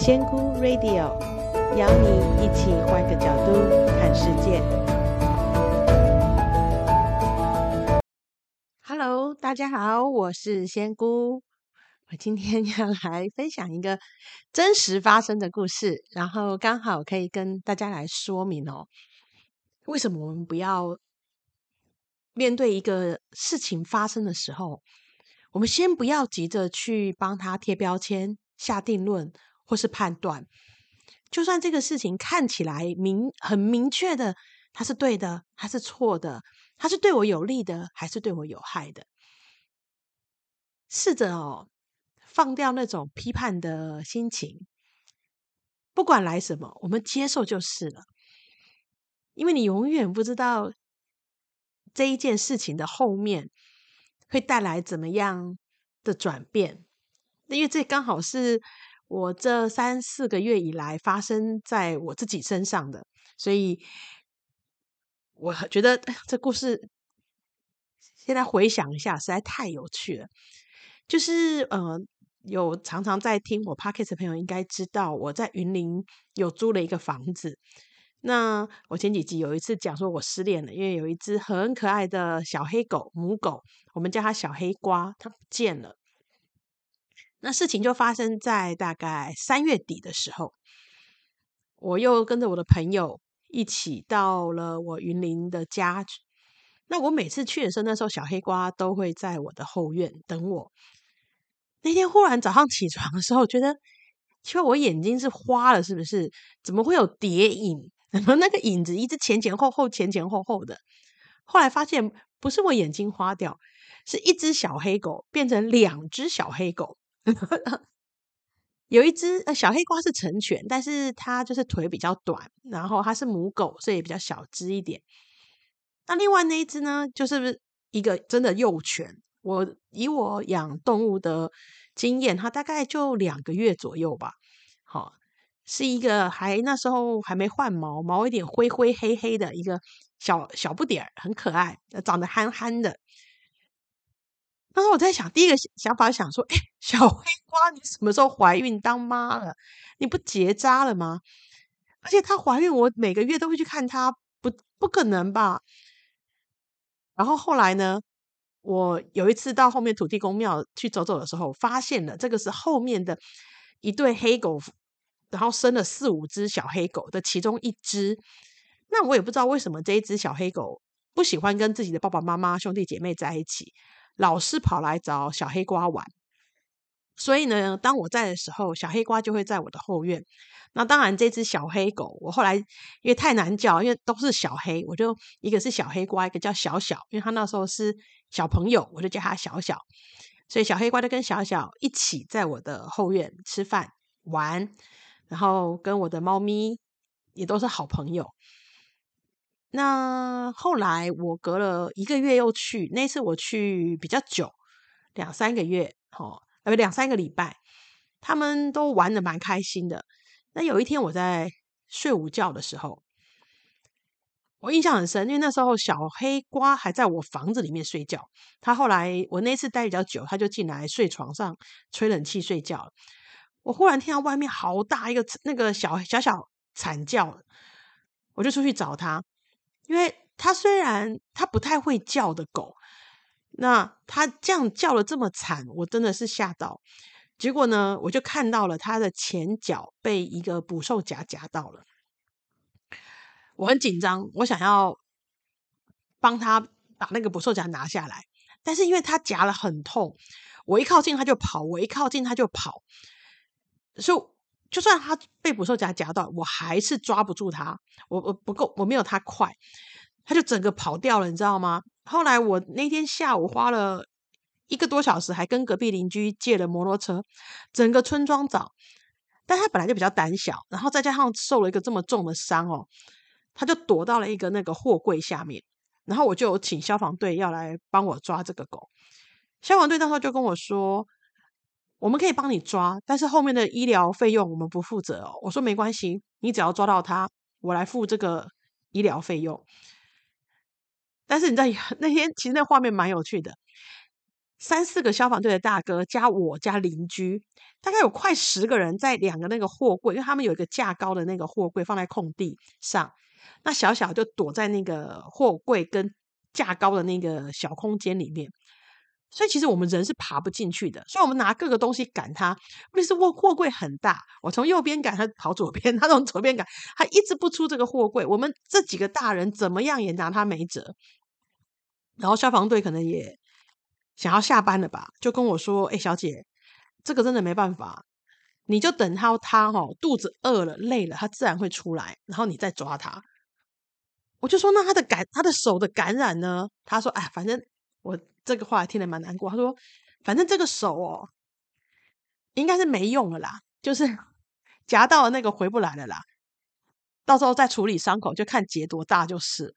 仙姑 Radio 邀你一起换个角度看世界。Hello，大家好，我是仙姑。我今天要来分享一个真实发生的故事，然后刚好可以跟大家来说明哦，为什么我们不要面对一个事情发生的时候，我们先不要急着去帮他贴标签、下定论。或是判断，就算这个事情看起来明很明确的，它是对的，它是错的，它是对我有利的，还是对我有害的？试着哦，放掉那种批判的心情，不管来什么，我们接受就是了。因为你永远不知道这一件事情的后面会带来怎么样的转变，因为这刚好是。我这三四个月以来发生在我自己身上的，所以我觉得 这故事现在回想一下，实在太有趣了。就是呃，有常常在听我 Podcast 的朋友应该知道，我在云林有租了一个房子。那我前几集有一次讲说我失恋了，因为有一只很可爱的小黑狗，母狗，我们叫它小黑瓜，它不见了。那事情就发生在大概三月底的时候，我又跟着我的朋友一起到了我云林的家。那我每次去的时候，那时候小黑瓜都会在我的后院等我。那天忽然早上起床的时候，觉得奇怪，我眼睛是花了是不是？怎么会有叠影？怎么那个影子一直前前后后、前前后后的？后来发现不是我眼睛花掉，是一只小黑狗变成两只小黑狗。有一只呃小黑瓜是成犬，但是它就是腿比较短，然后它是母狗，所以比较小只一点。那另外那一只呢，就是一个真的幼犬。我以我养动物的经验，它大概就两个月左右吧。好，是一个还那时候还没换毛，毛有点灰灰黑黑的一个小小不点儿，很可爱，长得憨憨的。当时我在想，第一个想法想说：“哎，小黑瓜，你什么时候怀孕当妈了？你不结扎了吗？而且她怀孕，我每个月都会去看她，不不可能吧？”然后后来呢，我有一次到后面土地公庙去走走的时候，发现了这个是后面的一对黑狗，然后生了四五只小黑狗的其中一只。那我也不知道为什么这一只小黑狗不喜欢跟自己的爸爸妈妈、兄弟姐妹在一起。老是跑来找小黑瓜玩，所以呢，当我在的时候，小黑瓜就会在我的后院。那当然，这只小黑狗，我后来因为太难叫，因为都是小黑，我就一个是小黑瓜，一个叫小小，因为他那时候是小朋友，我就叫他小小。所以小黑瓜就跟小小一起在我的后院吃饭玩，然后跟我的猫咪也都是好朋友。那后来我隔了一个月又去，那次我去比较久，两三个月，哦，呃，两三个礼拜，他们都玩的蛮开心的。那有一天我在睡午觉的时候，我印象很深，因为那时候小黑瓜还在我房子里面睡觉。他后来我那次待比较久，他就进来睡床上吹冷气睡觉。我忽然听到外面好大一个那个小小小惨叫，我就出去找他。因为它虽然它不太会叫的狗，那它这样叫了这么惨，我真的是吓到。结果呢，我就看到了它的前脚被一个捕兽夹夹到了，我很紧张，我想要帮它把那个捕兽夹拿下来，但是因为它夹了很痛，我一靠近它就跑，我一靠近它就跑，所以就算它被捕兽夹夹到，我还是抓不住它。我我不够，我没有它快，它就整个跑掉了，你知道吗？后来我那天下午花了一个多小时，还跟隔壁邻居借了摩托车，整个村庄找。但它本来就比较胆小，然后再加上受了一个这么重的伤哦，它就躲到了一个那个货柜下面。然后我就请消防队要来帮我抓这个狗。消防队那时候就跟我说。我们可以帮你抓，但是后面的医疗费用我们不负责哦。我说没关系，你只要抓到他，我来付这个医疗费用。但是你知道 那天其实那画面蛮有趣的，三四个消防队的大哥加我加邻居，大概有快十个人在两个那个货柜，因为他们有一个架高的那个货柜放在空地上，那小小就躲在那个货柜跟架高的那个小空间里面。所以其实我们人是爬不进去的，所以我们拿各个东西赶他。问题是货货柜很大，我从右边赶他跑左边，他从左边赶，他一直不出这个货柜。我们这几个大人怎么样也拿他没辙。然后消防队可能也想要下班了吧，就跟我说：“哎，小姐，这个真的没办法，你就等他他哦，肚子饿了累了，他自然会出来，然后你再抓他。”我就说：“那他的感他的手的感染呢？”他说：“哎，反正我。”这个话听得蛮难过。他说：“反正这个手哦，应该是没用了啦，就是 夹到了那个回不来了啦。到时候再处理伤口，就看结多大就是了。”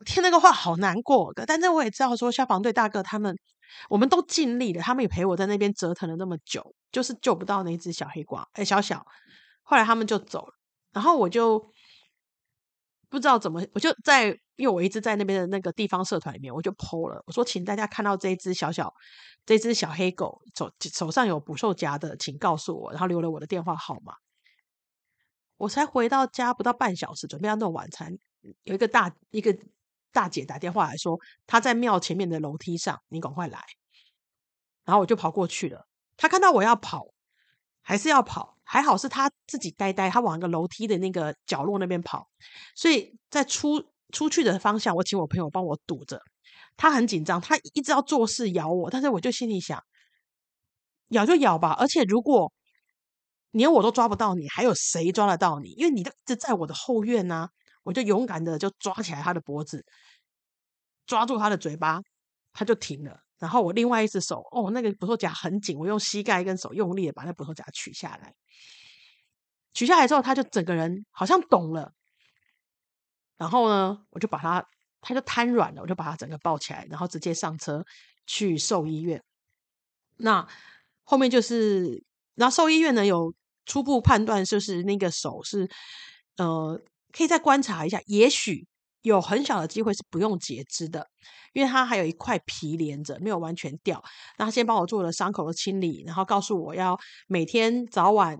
我听那个话好难过，但是我也知道说消防队大哥他们，我们都尽力了，他们也陪我在那边折腾了那么久，就是救不到那只小黑瓜，哎，小小。后来他们就走了，然后我就不知道怎么，我就在。因为我一直在那边的那个地方社团里面，我就 po 了，我说，请大家看到这一只小小这只小黑狗手手上有捕兽夹的，请告诉我，然后留了我的电话号码。我才回到家不到半小时，准备要弄晚餐，有一个大一个大姐打电话来说，她在庙前面的楼梯上，你赶快来。然后我就跑过去了，她看到我要跑，还是要跑。还好是她自己呆呆，她往一个楼梯的那个角落那边跑，所以在出。出去的方向，我请我朋友帮我堵着。他很紧张，他一直要做事咬我，但是我就心里想，咬就咬吧。而且如果连我都抓不到你，还有谁抓得到你？因为你都一直在我的后院呢、我就勇敢的就抓起来他的脖子，抓住他的嘴巴，他就停了。然后我另外一只手，哦，那个捕兽夹很紧，我用膝盖跟手用力的把那捕兽夹取下来。取下来之后，他就整个人好像懂了。然后呢，我就把他，他就瘫软了，我就把他整个抱起来，然后直接上车去兽医院。那后面就是，然后兽医院呢有初步判断，就是那个手是，呃，可以再观察一下，也许有很小的机会是不用截肢的，因为它还有一块皮连着，没有完全掉。那他先帮我做了伤口的清理，然后告诉我要每天早晚。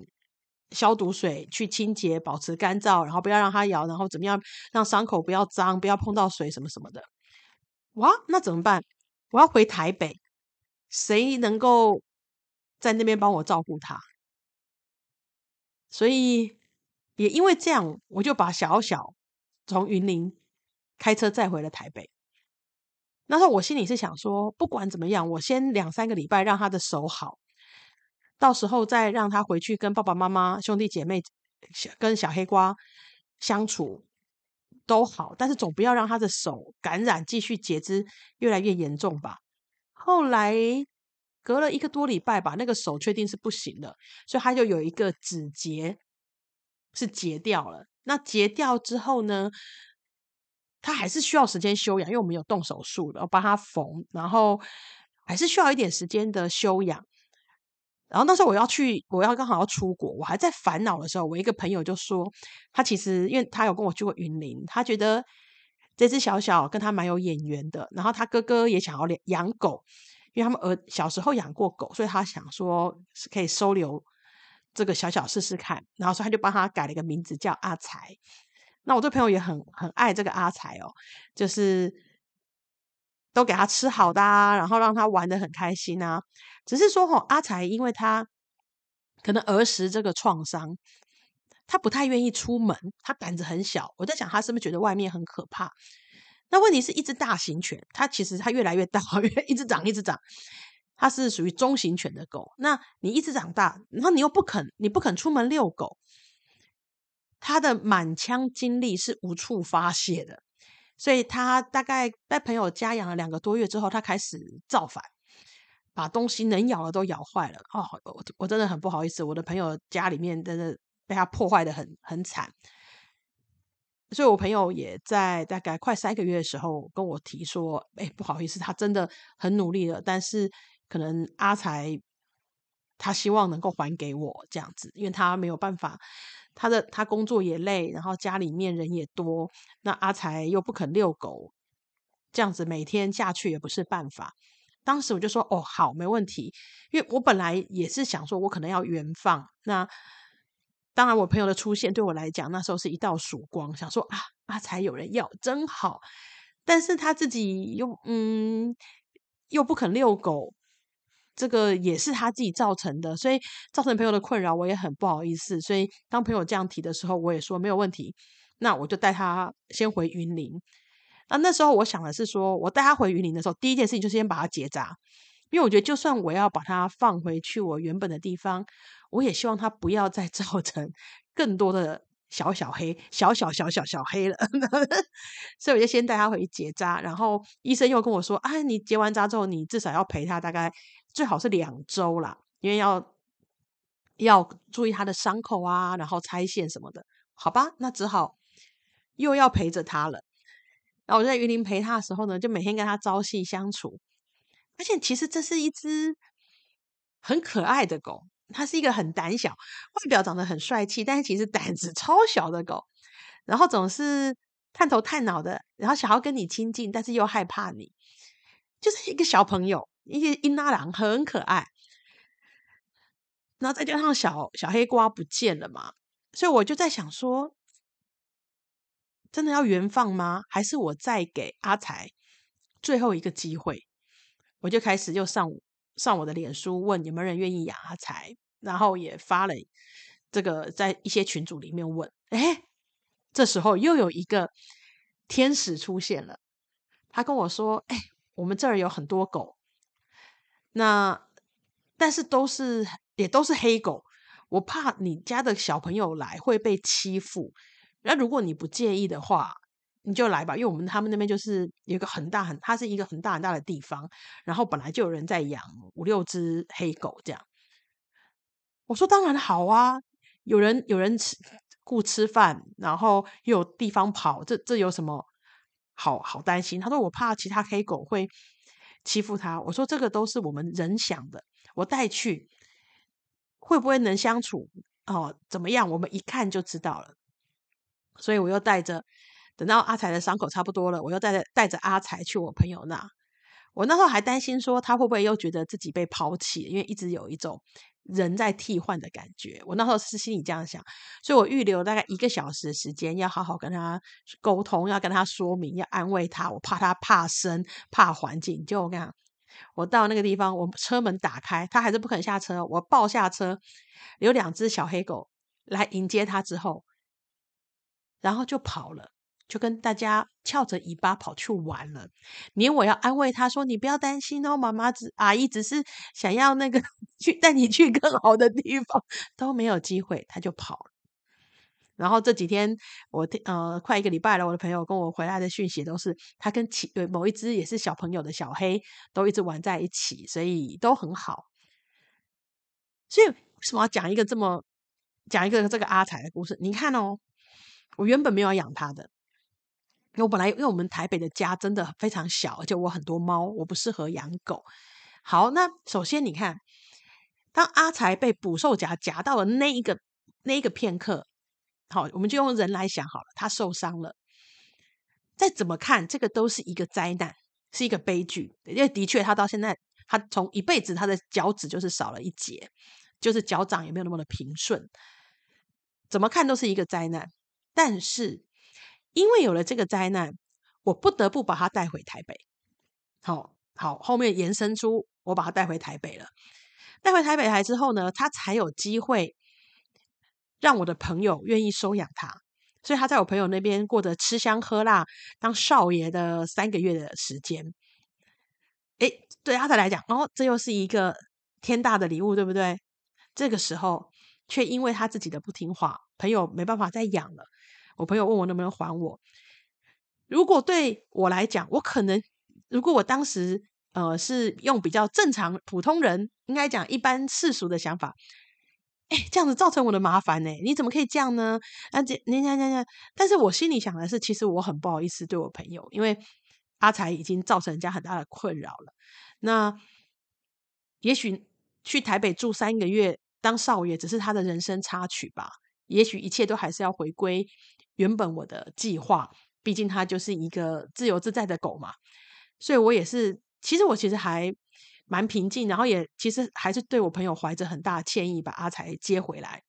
消毒水去清洁，保持干燥，然后不要让它咬，然后怎么样让伤口不要脏，不要碰到水什么什么的。哇，那怎么办？我要回台北，谁能够在那边帮我照顾他？所以也因为这样，我就把小小从云林开车载回了台北。那时候我心里是想说，不管怎么样，我先两三个礼拜让他的手好。到时候再让他回去跟爸爸妈妈、兄弟姐妹、跟小黑瓜相处都好，但是总不要让他的手感染，继续截肢越来越严重吧。后来隔了一个多礼拜吧，那个手确定是不行了，所以他就有一个指节是截掉了。那截掉之后呢，他还是需要时间休养，因为我们有动手术的，然后帮他缝，然后还是需要一点时间的休养。然后那时候我要去，我要刚好要出国，我还在烦恼的时候，我一个朋友就说，他其实因为他有跟我去过云林，他觉得这只小小跟他蛮有眼缘的。然后他哥哥也想要养狗，因为他们儿小时候养过狗，所以他想说是可以收留这个小小试试看。然后所以他就帮他改了一个名字叫阿财。那我这朋友也很很爱这个阿财哦，就是。都给他吃好的啊，然后让他玩的很开心啊。只是说，吼，阿才因为他可能儿时这个创伤，他不太愿意出门，他胆子很小。我在想，他是不是觉得外面很可怕？那问题是一只大型犬，它其实它越来越大，越一直长一直长。它是属于中型犬的狗。那你一直长大，然后你又不肯，你不肯出门遛狗，它的满腔精力是无处发泄的。所以他大概在朋友家养了两个多月之后，他开始造反，把东西能咬的都咬坏了。哦，我我真的很不好意思，我的朋友家里面真的被他破坏的很很惨。所以我朋友也在大概快三个月的时候跟我提说：“哎，不好意思，他真的很努力了，但是可能阿才他希望能够还给我这样子，因为他没有办法。”他的他工作也累，然后家里面人也多，那阿财又不肯遛狗，这样子每天下去也不是办法，当时我就说：“哦，好，没问题。”因为我本来也是想说，我可能要原放。那当然，我朋友的出现对我来讲，那时候是一道曙光，想说啊，阿财有人要，真好。但是他自己又嗯，又不肯遛狗，这个也是他自己造成的，所以造成朋友的困扰，我也很不好意思。所以当朋友这样提的时候，我也说没有问题。那我就带他先回云林。那那时候我想的是说，我带他回云林的时候，第一件事情就是先把它结扎，因为我觉得就算我要把它放回去我原本的地方，我也希望它不要再 造成更多的小小黑、小小小小小黑了。所以我就先带他回去结扎，然后医生又跟我说：“啊，你结完扎之后，你至少要陪他大概最好是两周啦，因为要要注意他的伤口啊，然后拆线什么的，好吧？那只好又要陪着他了。”然后我在云林陪他的时候呢，就每天跟他朝夕相处。而且其实这是一只很可爱的狗，它是一个很胆小，外表长得很帅气，但是其实胆子超小的狗。然后总是探头探脑的，然后想要跟你亲近，但是又害怕你，就是一个小朋友，一些英拉郎，很可爱。然后再加上小小黑瓜不见了嘛，所以我就在想说。真的要原放吗？还是我再给阿财最后一个机会？我就开始又上上我的脸书问有没有人愿意养阿财，然后也发了这个在一些群组里面问。哎，这时候又有一个天使出现了，他跟我说：“哎，我们这儿有很多狗，那但是都是也都是黑狗，我怕你家的小朋友来会被欺负。”那如果你不介意的话，你就来吧，因为我们他们那边就是有一个很大很，它是一个很大很大的地方，然后本来就有人在养五六只黑狗这样。我说当然好啊，有人有人吃顾吃饭，然后又有地方跑，这这有什么好好担心？他说我怕其他黑狗会欺负他。我说这个都是我们人想的，我带去会不会能相处哦？怎么样？我们一看就知道了。所以我又带着，等到阿才的伤口差不多了，我又带着带着阿才去我朋友那。我那时候还担心说他会不会又觉得自己被抛弃，因为一直有一种人在替换的感觉。我那时候是心里这样想，所以我预留大概一个小时的时间，要好好跟他沟通，要跟他说明，要安慰他。我怕他怕生，怕环境。就我跟你讲，我到那个地方，我车门打开，他还是不肯下车。我抱下车，有两只小黑狗来迎接他之后。然后就跑了，就跟大家翘着尾巴跑去玩了。连我要安慰他说：“你不要担心哦，妈妈只阿姨只是想要那个 去带你去更好的地方，都没有机会，他就跑了。”然后这几天我呃快一个礼拜了，我的朋友跟我回来的讯息都是他跟其对某一只也是小朋友的小黑都一直玩在一起，所以都很好。所以为什么要讲一个这么讲一个这个阿财的故事？你看哦。我原本没有养它的，因为我本来因为我们台北的家真的非常小，而且我很多猫，我不适合养狗。好，那首先你看，当阿财被捕兽夹夹到了那一个那一个片刻，好，我们就用人来想好了，他受伤了。再怎么看，这个都是一个灾难，是一个悲剧。因为的确，他到现在，他从一辈子他的脚趾就是少了一截，就是脚掌也没有那么的平顺，怎么看都是一个灾难。但是，因为有了这个灾难，我不得不把他带回台北。好好，后面延伸出我把他带回台北了。带回台北来之后呢，他才有机会让我的朋友愿意收养他。所以他在我朋友那边过着吃香喝辣、当少爷的三个月的时间。诶，对阿财来讲，哦，这又是一个天大的礼物，对不对？这个时候，却因为他自己的不听话，朋友没办法再养了。我朋友问我能不能还我，如果对我来讲，我可能如果我当时呃是用比较正常普通人应该讲一般世俗的想法，哎，这样子造成我的麻烦呢？你怎么可以这样呢？啊，这你讲讲讲，但是我心里想的是，其实我很不好意思对我朋友，因为阿才已经造成人家很大的困扰了。那也许去台北住三个月当少爷，只是他的人生插曲吧。也许一切都还是要回归。原本我的计划，毕竟它就是一个自由自在的狗嘛，所以我也是，其实我其实还蛮平静，然后也其实还是对我朋友怀着很大的歉意，把阿才接回来。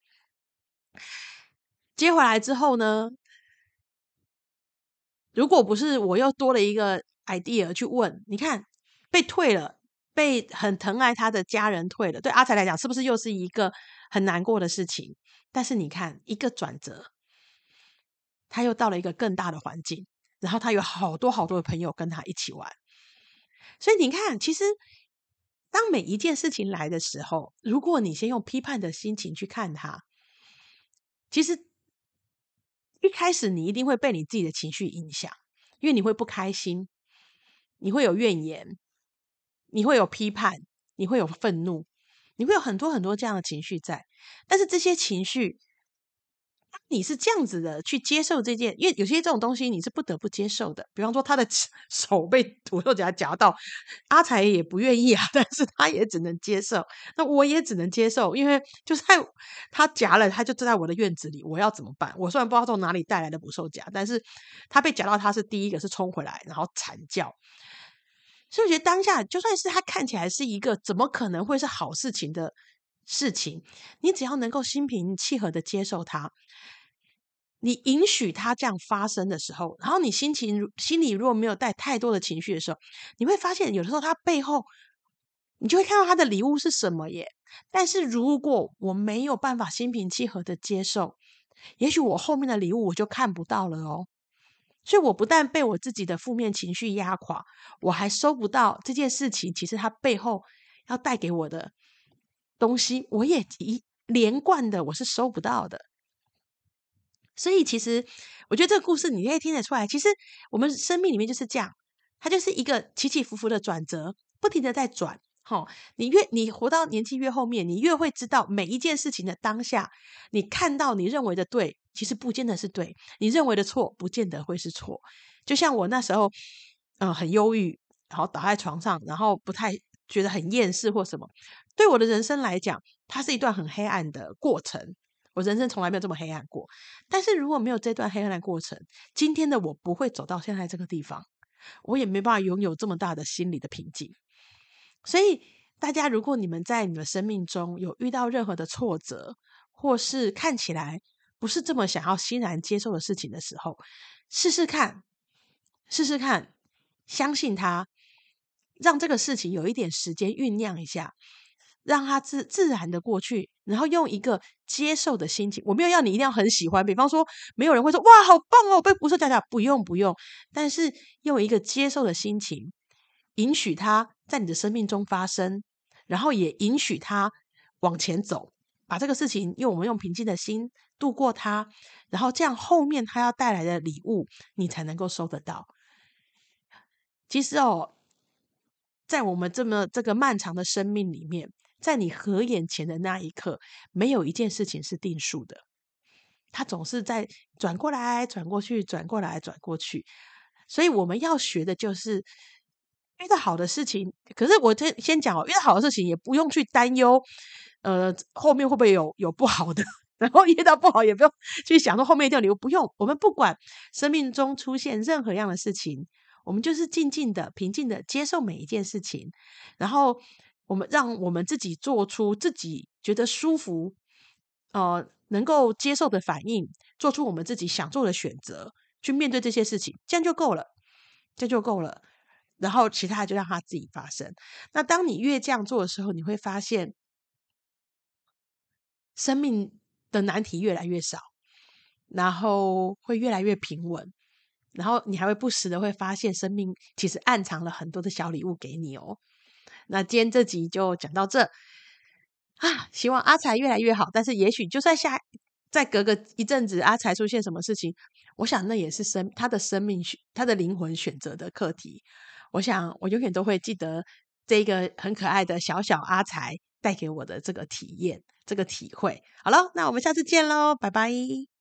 接回来之后呢，如果不是我又多了一个 idea 去问，你看被退了，被很疼爱他的家人退了，对阿才来讲是不是又是一个很难过的事情？但是你看一个转折，他又到了一个更大的环境，然后他有好多好多的朋友跟他一起玩，所以你看，其实当每一件事情来的时候，如果你先用批判的心情去看它，其实。一开始你一定会被你自己的情绪影响，因为你会不开心，你会有怨言，你会有批判，你会有愤怒，你会有很多很多这样的情绪在。但是这些情绪，你是这样子的去接受这件，因为有些这种东西你是不得不接受的。比方说他的 手被捕兽夹夹到，阿财也不愿意啊，但是他也只能接受。那我也只能接受，因为就在他夹了，他就站在我的院子里，我要怎么办？我虽然不知道从哪里带来的捕兽夹，但是他被夹到，他是第一个是冲回来，然后惨叫。所以我觉得当下就算是他看起来是一个怎么可能会是好事情的事情，你只要能够心平气和的接受它。你允许它这样发生的时候，然后你心情心里如果没有带太多的情绪的时候，你会发现有的时候他背后，你就会看到他的礼物是什么耶。但是如果我没有办法心平气和的接受，也许我后面的礼物我就看不到了哦。所以我不但被我自己的负面情绪压垮，我还收不到这件事情，其实它背后要带给我的东西，我也一连贯的我是收不到的。所以，其实我觉得这个故事你可以听得出来，其实我们生命里面就是这样，它就是一个起起伏伏的转折，不停的在转。齁，你越你活到年纪越后面，你越会知道每一件事情的当下，你看到你认为的对，其实不见得是对；你认为的错，不见得会是错。就像我那时候，嗯、很忧郁，然后倒在床上，然后不太觉得很厌世或什么，对我的人生来讲，它是一段很黑暗的过程。我人生从来没有这么黑暗过，但是如果没有这段黑暗的过程，今天的我不会走到现在这个地方，我也没办法拥有这么大的心理的平静。所以，大家如果你们在你们生命中有遇到任何的挫折，或是看起来不是这么想要欣然接受的事情的时候，试试看，试试看，相信它，让这个事情有一点时间酝酿一下。让它自自然的过去，然后用一个接受的心情。我没有要你一定要很喜欢，比方说，没有人会说哇，好棒哦，被捕兽夹夹，不用不用。但是用一个接受的心情，允许它在你的生命中发生，然后也允许它往前走，把这个事情用我们用平静的心度过它，然后这样后面它要带来的礼物，你才能够收得到。其实哦，在我们这么这个漫长的生命里面。在你合眼前的那一刻，没有一件事情是定数的，它总是在转过来、转过去、转过来、转过去。所以我们要学的就是遇到好的事情。可是我先先讲哦，遇到好的事情也不用去担忧，呃，后面会不会有有不好的？然后遇到不好也不用去想说后面一定有，不用。我们不管生命中出现任何样的事情，我们就是静静的、平静的接受每一件事情，然后。我们让我们自己做出自己觉得舒服、呃，能够接受的反应，做出我们自己想做的选择，去面对这些事情，这样就够了，这就够了。然后其他就让它自己发生。那当你越这样做的时候，你会发现生命的难题越来越少，然后会越来越平稳，然后你还会不时的会发现生命其实暗藏了很多的小礼物给你哦。那今天这集就讲到这啊，希望阿财越来越好。但是也许就算下再隔个一阵子，阿财出现什么事情，我想那也是生他的生命选他的灵魂选择的课题。我想我永远都会记得这个很可爱的小小阿财带给我的这个体验，这个体会。好了，那我们下次见喽，拜拜。